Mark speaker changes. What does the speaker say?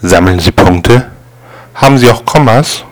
Speaker 1: Sammeln Sie Punkte? Haben Sie auch Kommas?